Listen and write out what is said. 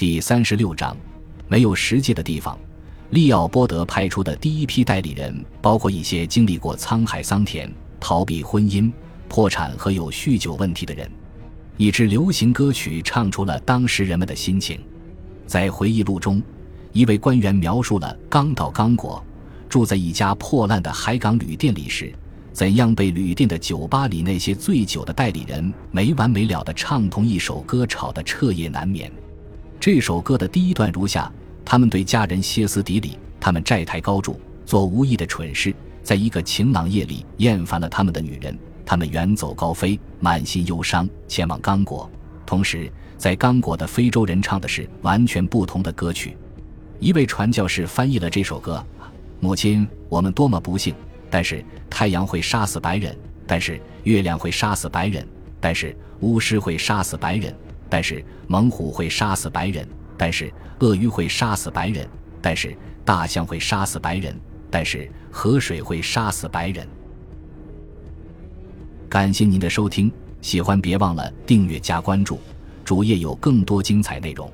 第三十六章，没有实际的地方。利奥波德派出的第一批代理人，包括一些经历过沧海桑田、逃避婚姻、破产和有酗酒问题的人。一支流行歌曲唱出了当时人们的心情。在回忆录中，一位官员描述了刚到刚果，住在一家破烂的海港旅店里时。怎样被旅店的酒吧里那些醉酒的代理人没完没了的唱同一首歌吵得彻夜难眠？这首歌的第一段如下：他们对家人歇斯底里，他们债台高筑，做无意的蠢事，在一个晴朗夜里厌烦了他们的女人，他们远走高飞，满心忧伤，前往刚果。同时，在刚果的非洲人唱的是完全不同的歌曲。一位传教士翻译了这首歌：“母亲，我们多么不幸！”但是太阳会杀死白人，但是月亮会杀死白人，但是巫师会杀死白人，但是猛虎会杀死白人，但是鳄鱼会杀死白人，但是大象会杀死白人，但是河水会杀死白人。感谢您的收听，喜欢别忘了订阅加关注，主页有更多精彩内容。